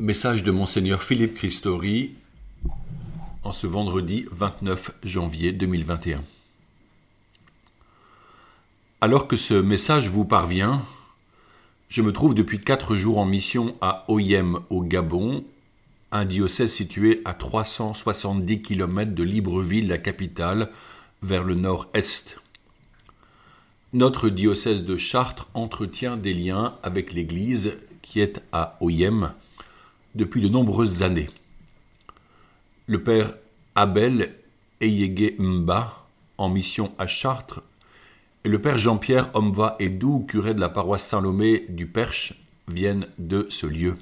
Message de Monseigneur Philippe Christori en ce vendredi 29 janvier 2021. Alors que ce message vous parvient, je me trouve depuis quatre jours en mission à Oyem au Gabon, un diocèse situé à 370 km de Libreville, la capitale, vers le nord-est. Notre diocèse de Chartres entretient des liens avec l'Église qui est à Oyem, depuis de nombreuses années. Le père Abel Eyege Mba, en mission à Chartres, et le père Jean-Pierre Omva Edou, curé de la paroisse Saint-Lomé du Perche, viennent de ce lieu.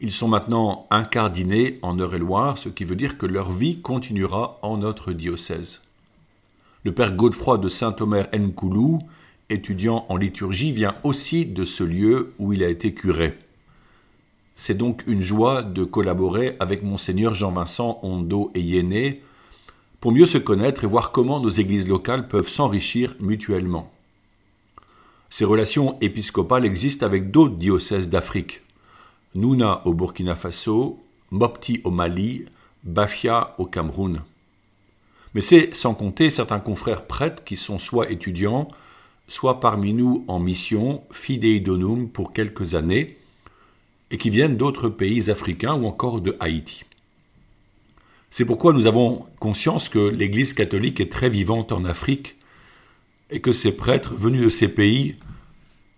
Ils sont maintenant incardinés en Eure-et-Loire, ce qui veut dire que leur vie continuera en notre diocèse. Le père Godefroy de Saint-Omer Nkoulou, étudiant en liturgie, vient aussi de ce lieu où il a été curé. C'est donc une joie de collaborer avec monseigneur Jean-Vincent Hondo et Yéné pour mieux se connaître et voir comment nos églises locales peuvent s'enrichir mutuellement. Ces relations épiscopales existent avec d'autres diocèses d'Afrique. Nouna au Burkina Faso, Mopti au Mali, Bafia au Cameroun. Mais c'est sans compter certains confrères prêtres qui sont soit étudiants, soit parmi nous en mission, fidei donum pour quelques années, et qui viennent d'autres pays africains ou encore de Haïti. C'est pourquoi nous avons conscience que l'Église catholique est très vivante en Afrique et que ces prêtres venus de ces pays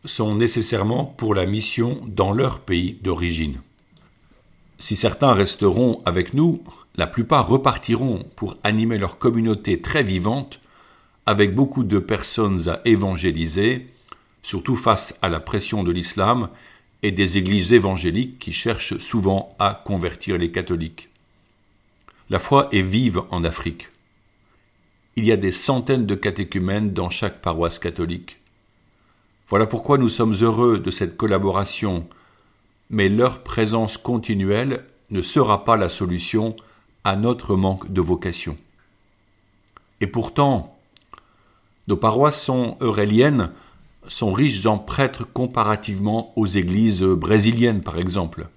sont nécessairement pour la mission dans leur pays d'origine. Si certains resteront avec nous, la plupart repartiront pour animer leur communauté très vivante avec beaucoup de personnes à évangéliser, surtout face à la pression de l'islam et des églises évangéliques qui cherchent souvent à convertir les catholiques. La foi est vive en Afrique. Il y a des centaines de catéchumènes dans chaque paroisse catholique. Voilà pourquoi nous sommes heureux de cette collaboration, mais leur présence continuelle ne sera pas la solution à notre manque de vocation. Et pourtant, nos paroisses sont euréliennes sont riches en prêtres comparativement aux églises brésiliennes, par exemple.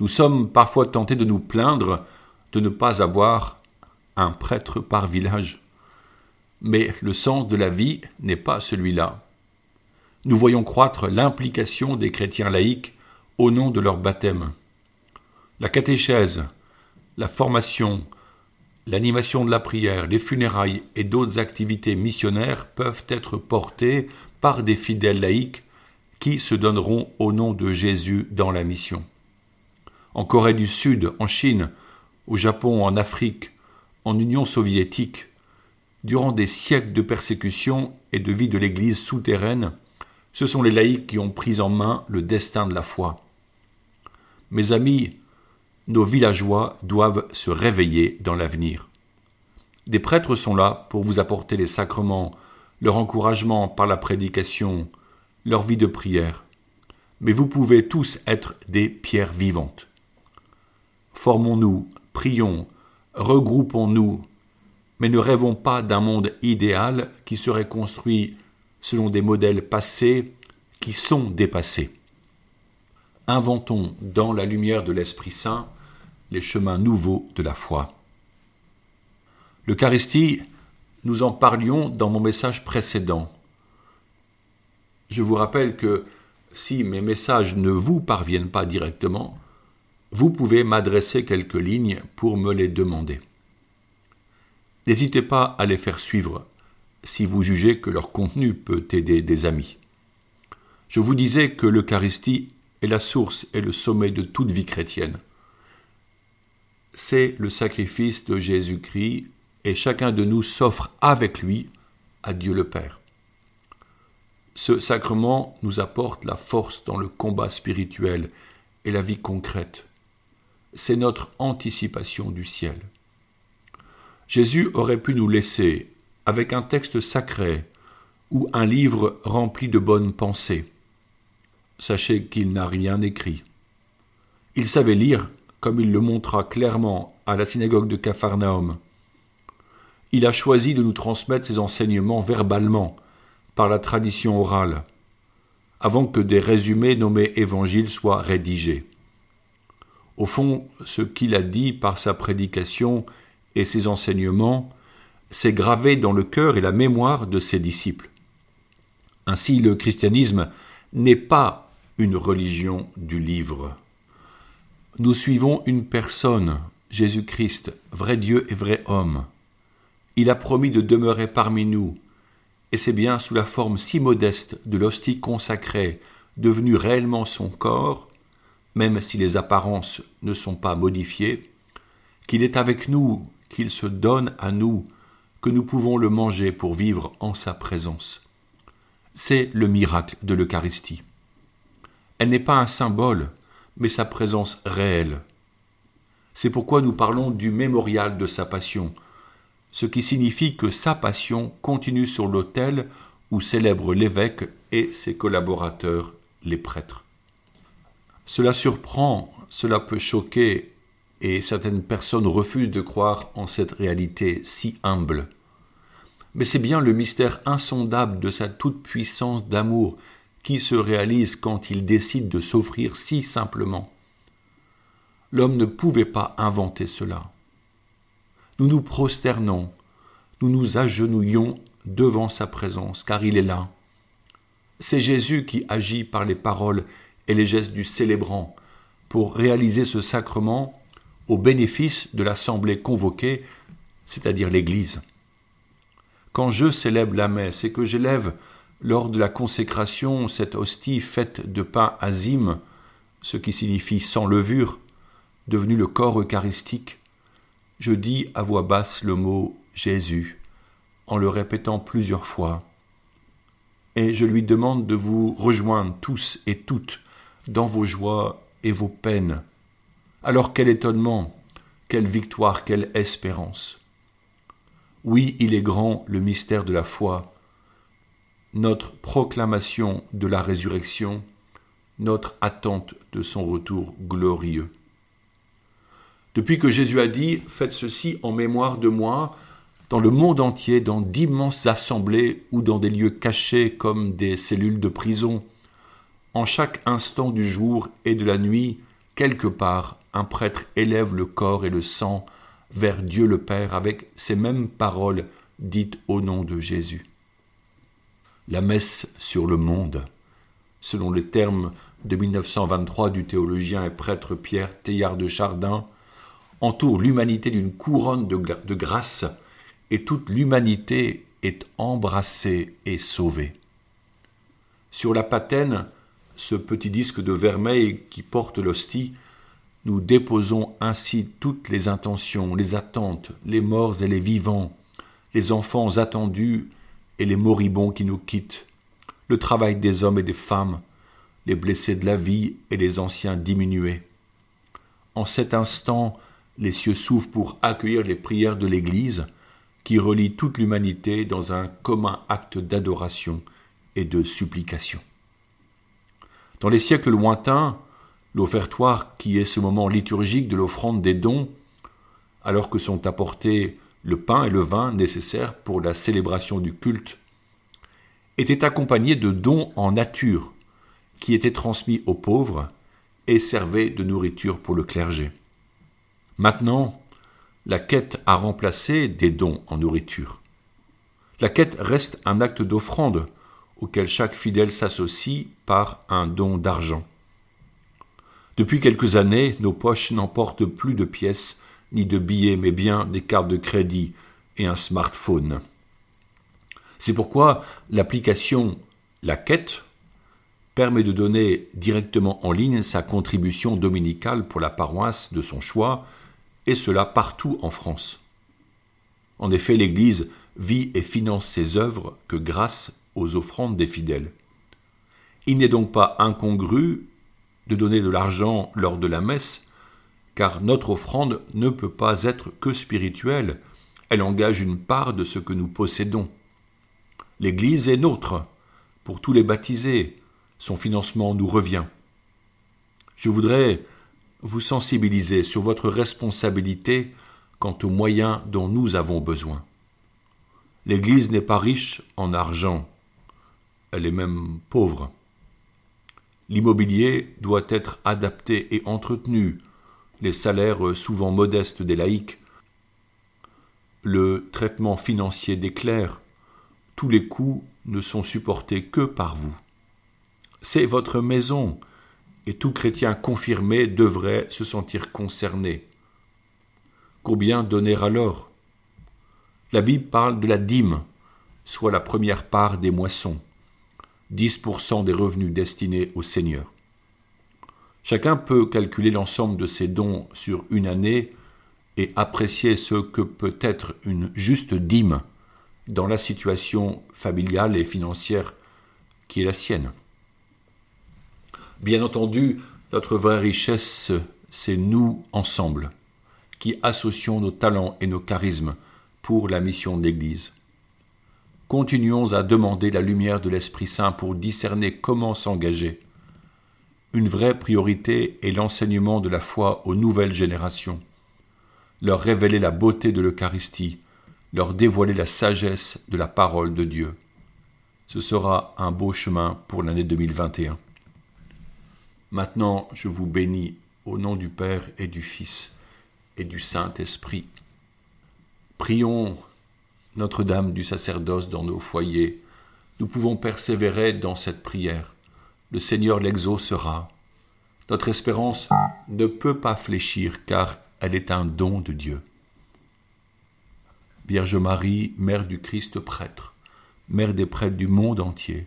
Nous sommes parfois tentés de nous plaindre de ne pas avoir un prêtre par village. Mais le sens de la vie n'est pas celui-là. Nous voyons croître l'implication des chrétiens laïcs au nom de leur baptême. La catéchèse, la formation, l'animation de la prière, les funérailles et d'autres activités missionnaires peuvent être portées par des fidèles laïcs qui se donneront au nom de Jésus dans la mission. En Corée du Sud, en Chine, au Japon, en Afrique, en Union soviétique, durant des siècles de persécution et de vie de l'Église souterraine, ce sont les laïcs qui ont pris en main le destin de la foi. Mes amis, nos villageois doivent se réveiller dans l'avenir. Des prêtres sont là pour vous apporter les sacrements, leur encouragement par la prédication, leur vie de prière. Mais vous pouvez tous être des pierres vivantes. Formons-nous, prions, regroupons-nous, mais ne rêvons pas d'un monde idéal qui serait construit selon des modèles passés qui sont dépassés. Inventons dans la lumière de l'Esprit Saint les chemins nouveaux de la foi. L'Eucharistie nous en parlions dans mon message précédent. Je vous rappelle que si mes messages ne vous parviennent pas directement, vous pouvez m'adresser quelques lignes pour me les demander. N'hésitez pas à les faire suivre si vous jugez que leur contenu peut aider des amis. Je vous disais que l'Eucharistie est la source et le sommet de toute vie chrétienne. C'est le sacrifice de Jésus-Christ et chacun de nous s'offre avec lui à Dieu le Père. Ce sacrement nous apporte la force dans le combat spirituel et la vie concrète. C'est notre anticipation du ciel. Jésus aurait pu nous laisser avec un texte sacré ou un livre rempli de bonnes pensées. Sachez qu'il n'a rien écrit. Il savait lire, comme il le montra clairement à la synagogue de Capharnaüm il a choisi de nous transmettre ses enseignements verbalement, par la tradition orale, avant que des résumés nommés évangiles soient rédigés. Au fond, ce qu'il a dit par sa prédication et ses enseignements s'est gravé dans le cœur et la mémoire de ses disciples. Ainsi, le christianisme n'est pas une religion du livre. Nous suivons une personne, Jésus-Christ, vrai Dieu et vrai homme. Il a promis de demeurer parmi nous, et c'est bien sous la forme si modeste de l'hostie consacrée, devenue réellement son corps, même si les apparences ne sont pas modifiées, qu'il est avec nous, qu'il se donne à nous, que nous pouvons le manger pour vivre en sa présence. C'est le miracle de l'Eucharistie. Elle n'est pas un symbole, mais sa présence réelle. C'est pourquoi nous parlons du mémorial de sa passion, ce qui signifie que sa passion continue sur l'autel où célèbre l'évêque et ses collaborateurs, les prêtres. Cela surprend, cela peut choquer, et certaines personnes refusent de croire en cette réalité si humble. Mais c'est bien le mystère insondable de sa toute-puissance d'amour qui se réalise quand il décide de s'offrir si simplement. L'homme ne pouvait pas inventer cela. Nous nous prosternons, nous nous agenouillons devant sa présence, car il est là. C'est Jésus qui agit par les paroles et les gestes du célébrant pour réaliser ce sacrement au bénéfice de l'assemblée convoquée, c'est-à-dire l'Église. Quand je célèbre la messe et que j'élève lors de la consécration cette hostie faite de pain azime, ce qui signifie sans levure, devenu le corps eucharistique, je dis à voix basse le mot Jésus, en le répétant plusieurs fois, et je lui demande de vous rejoindre tous et toutes dans vos joies et vos peines. Alors quel étonnement, quelle victoire, quelle espérance. Oui, il est grand le mystère de la foi, notre proclamation de la résurrection, notre attente de son retour glorieux. Depuis que Jésus a dit Faites ceci en mémoire de moi, dans le monde entier, dans d'immenses assemblées ou dans des lieux cachés comme des cellules de prison, en chaque instant du jour et de la nuit, quelque part, un prêtre élève le corps et le sang vers Dieu le Père avec ces mêmes paroles dites au nom de Jésus. La messe sur le monde, selon les termes de 1923 du théologien et prêtre Pierre Teilhard de Chardin, entoure l'humanité d'une couronne de, grâce et toute l'humanité est embrassée et sauvée. Sur la patène, ce petit disque de vermeil qui porte l'hostie, nous déposons ainsi toutes les intentions, les attentes, les morts et les vivants, les enfants attendus et les moribonds qui nous quittent, le travail des hommes et des femmes, les blessés de la vie et les anciens diminués. En cet instant, les cieux s'ouvrent pour accueillir les prières de l'Église, qui relie toute l'humanité dans un commun acte d'adoration et de supplication. Dans les siècles lointains, l'offertoire, qui est ce moment liturgique de l'offrande des dons, alors que sont apportés le pain et le vin nécessaires pour la célébration du culte, était accompagné de dons en nature, qui étaient transmis aux pauvres et servaient de nourriture pour le clergé. Maintenant, la quête a remplacé des dons en nourriture. La quête reste un acte d'offrande auquel chaque fidèle s'associe par un don d'argent. Depuis quelques années, nos poches n'emportent plus de pièces ni de billets, mais bien des cartes de crédit et un smartphone. C'est pourquoi l'application La Quête permet de donner directement en ligne sa contribution dominicale pour la paroisse de son choix, et cela partout en France. En effet, l'Église vit et finance ses œuvres que grâce aux offrandes des fidèles. Il n'est donc pas incongru de donner de l'argent lors de la messe, car notre offrande ne peut pas être que spirituelle, elle engage une part de ce que nous possédons. L'Église est nôtre, pour tous les baptisés, son financement nous revient. Je voudrais vous sensibiliser sur votre responsabilité quant aux moyens dont nous avons besoin. L'Église n'est pas riche en argent, elle est même pauvre. L'immobilier doit être adapté et entretenu, les salaires souvent modestes des laïcs, le traitement financier des clercs, tous les coûts ne sont supportés que par vous. C'est votre maison, et tout chrétien confirmé devrait se sentir concerné. Combien donner alors? La Bible parle de la dîme, soit la première part des moissons, 10% des revenus destinés au Seigneur. Chacun peut calculer l'ensemble de ses dons sur une année et apprécier ce que peut être une juste dîme dans la situation familiale et financière qui est la sienne. Bien entendu, notre vraie richesse, c'est nous ensemble, qui associons nos talents et nos charismes pour la mission de l'Église. Continuons à demander la lumière de l'Esprit Saint pour discerner comment s'engager. Une vraie priorité est l'enseignement de la foi aux nouvelles générations leur révéler la beauté de l'Eucharistie, leur dévoiler la sagesse de la parole de Dieu. Ce sera un beau chemin pour l'année 2021. Maintenant, je vous bénis au nom du Père et du Fils et du Saint-Esprit. Prions Notre-Dame du sacerdoce dans nos foyers. Nous pouvons persévérer dans cette prière. Le Seigneur l'exaucera. Notre espérance ne peut pas fléchir car elle est un don de Dieu. Vierge Marie, Mère du Christ prêtre, Mère des prêtres du monde entier,